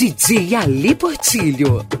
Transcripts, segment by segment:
DJ Ali Portilho.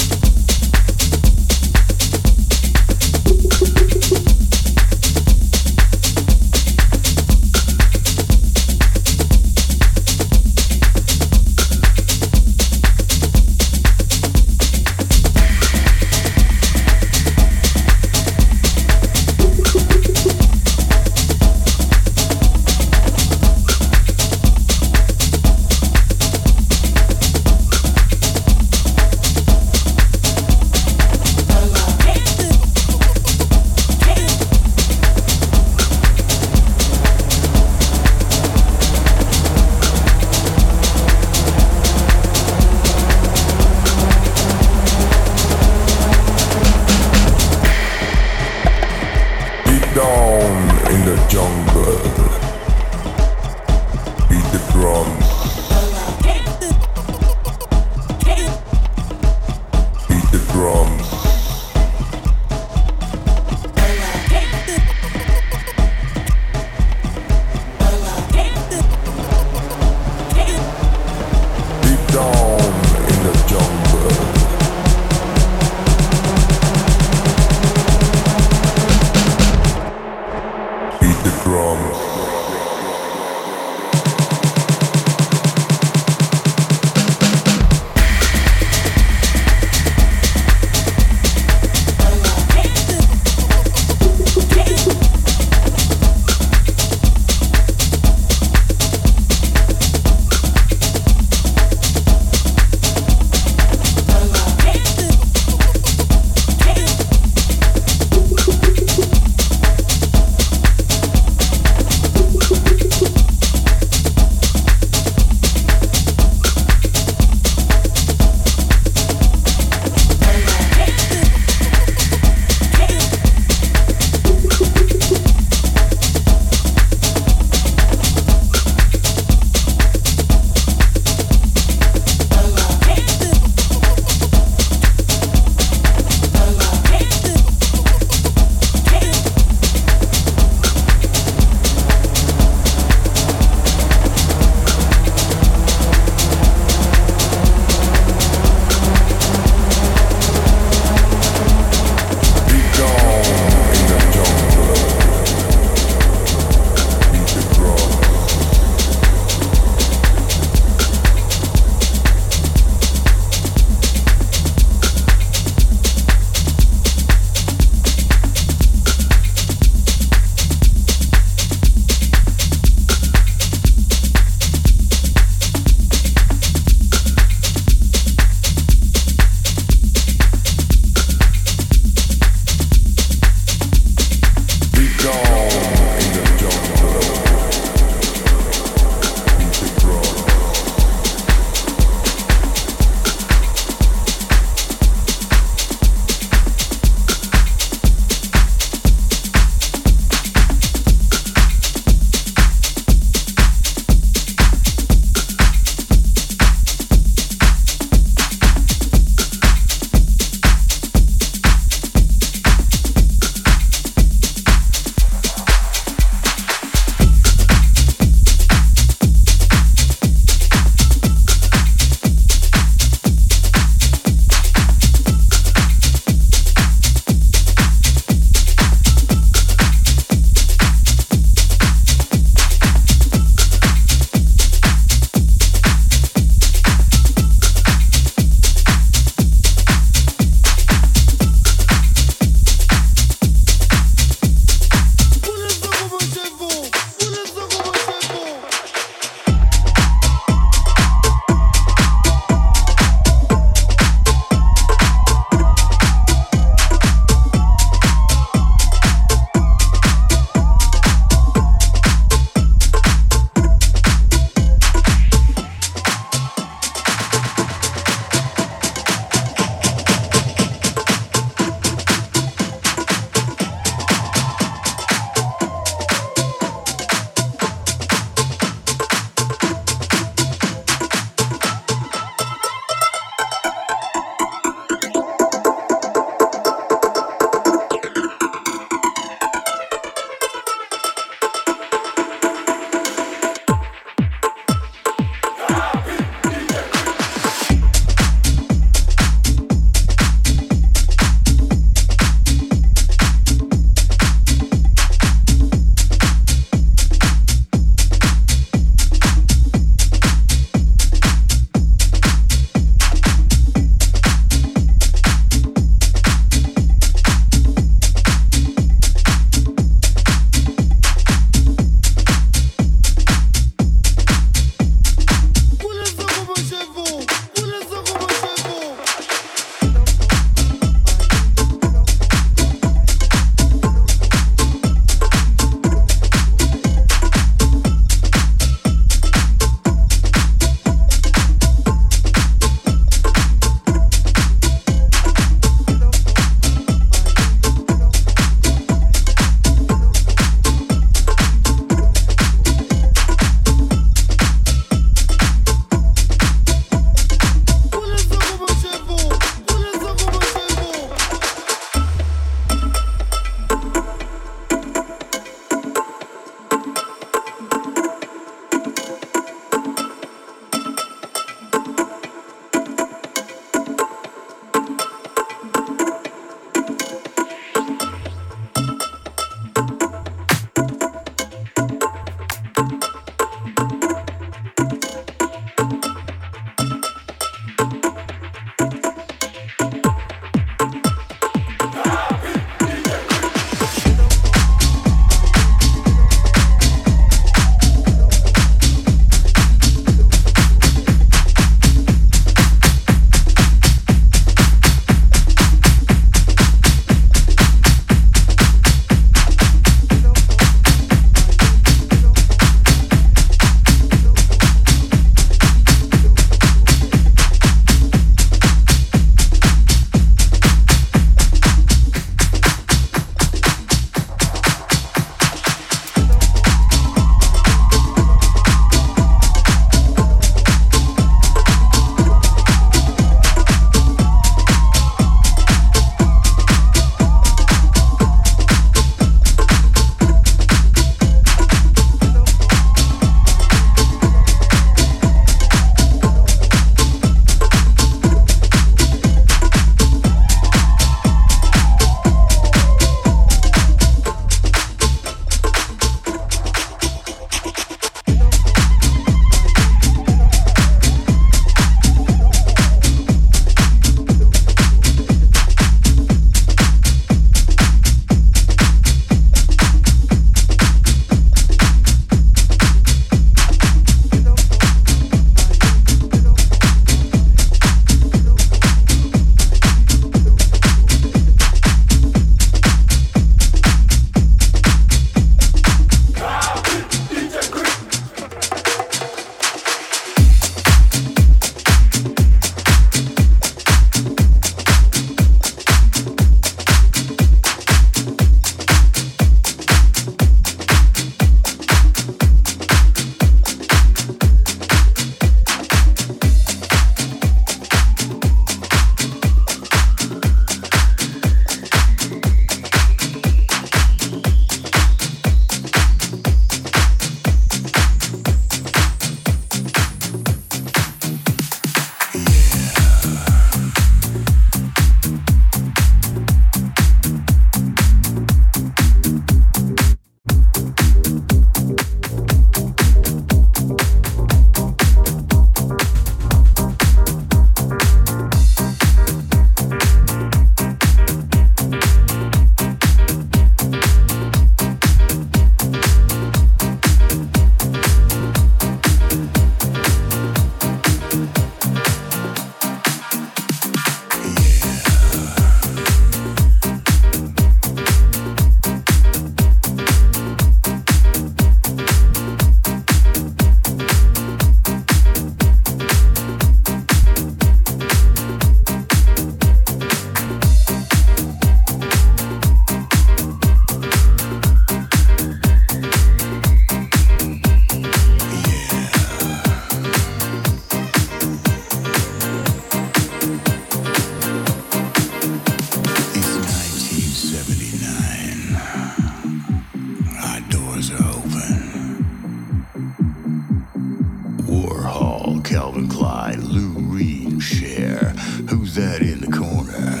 Calvin Klein, Lou Reed, and Cher. Who's that in the corner?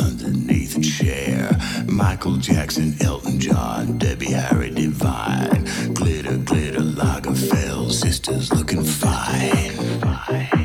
Underneath a chair. Michael Jackson, Elton John, Debbie Harry Divine. Glitter, glitter, Lagerfeld, sisters looking fine.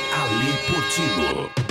Ali Portillo.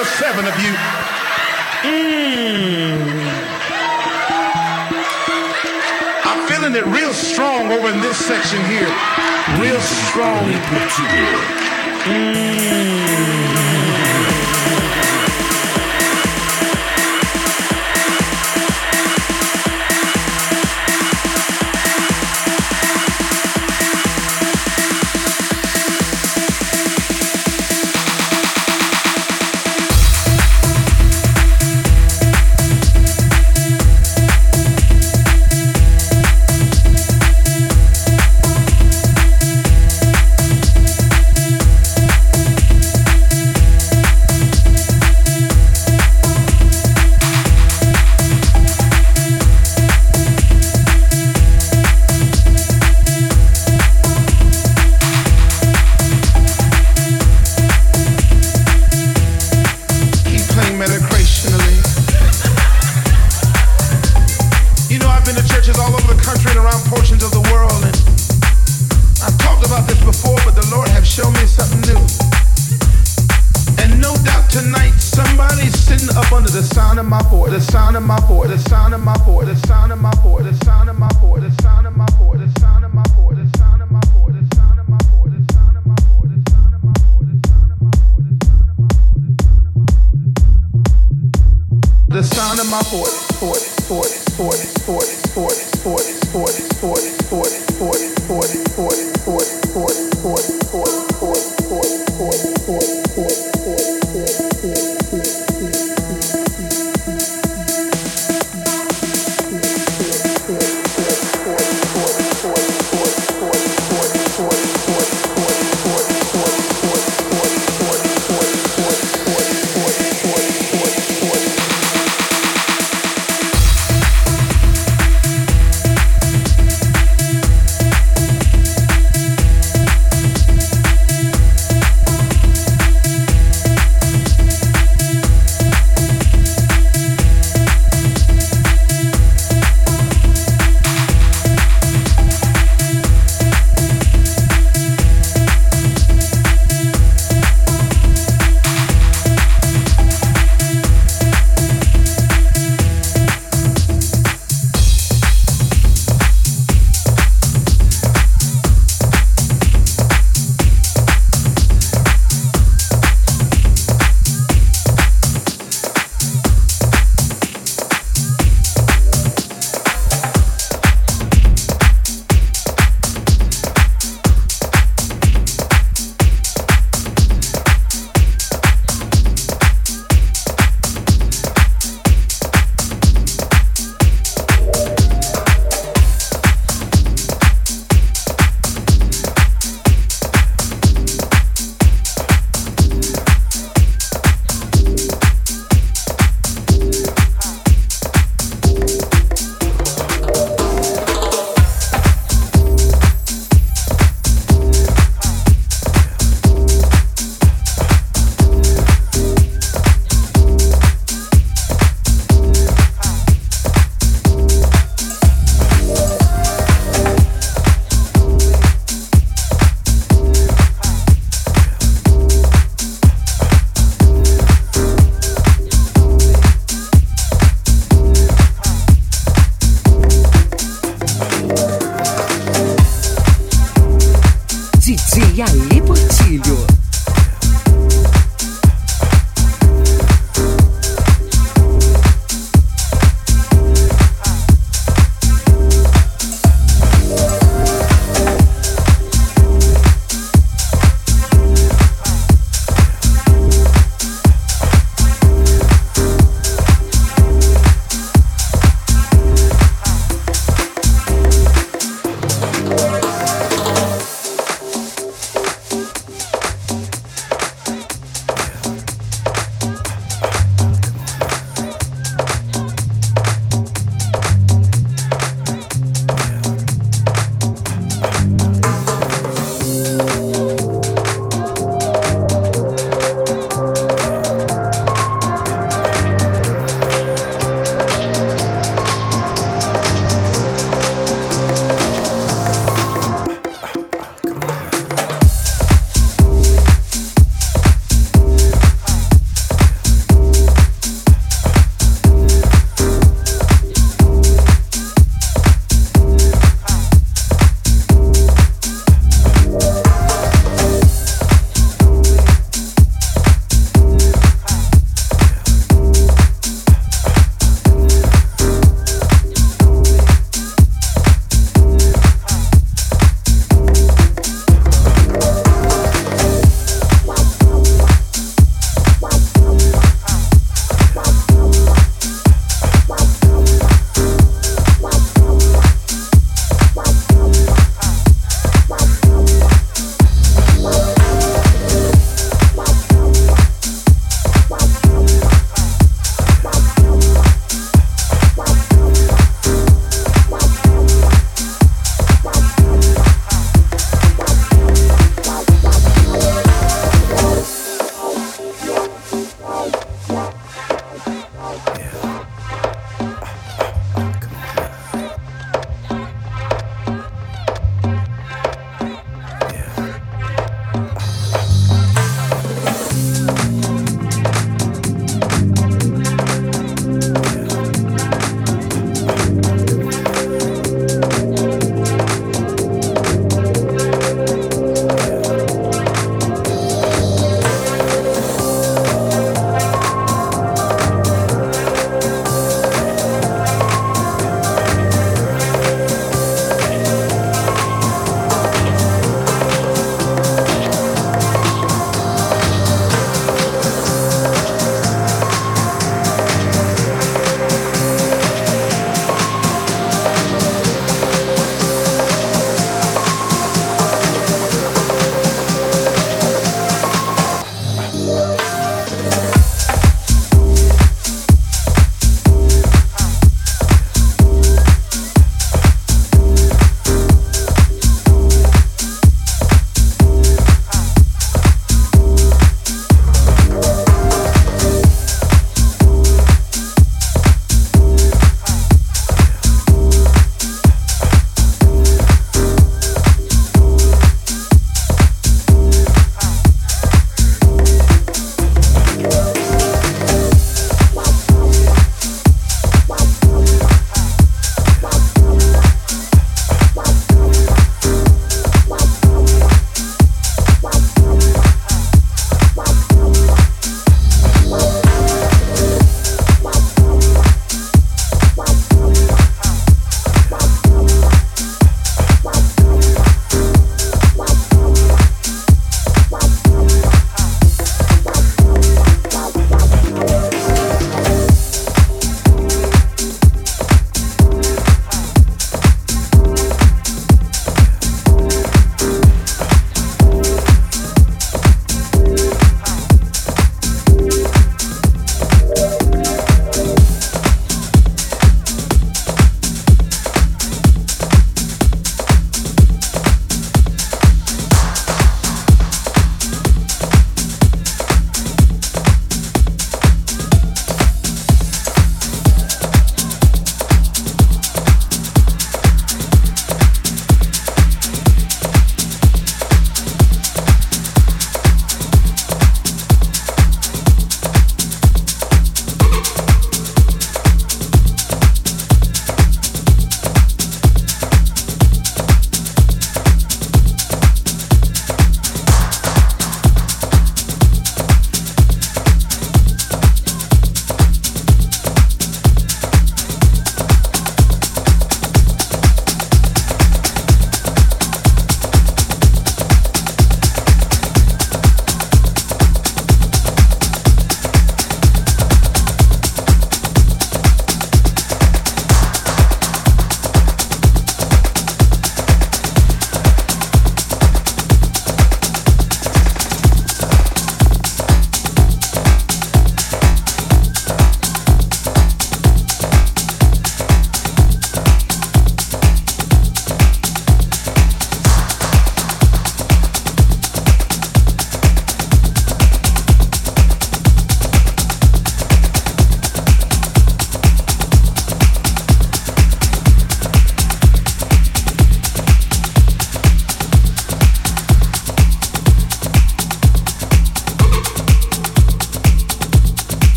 or seven of you. Mm. I'm feeling it real strong over in this section here. Real strong. Mm.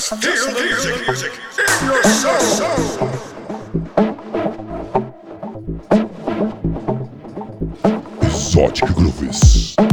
Feel the music, music in your soul. Exotic Grooves.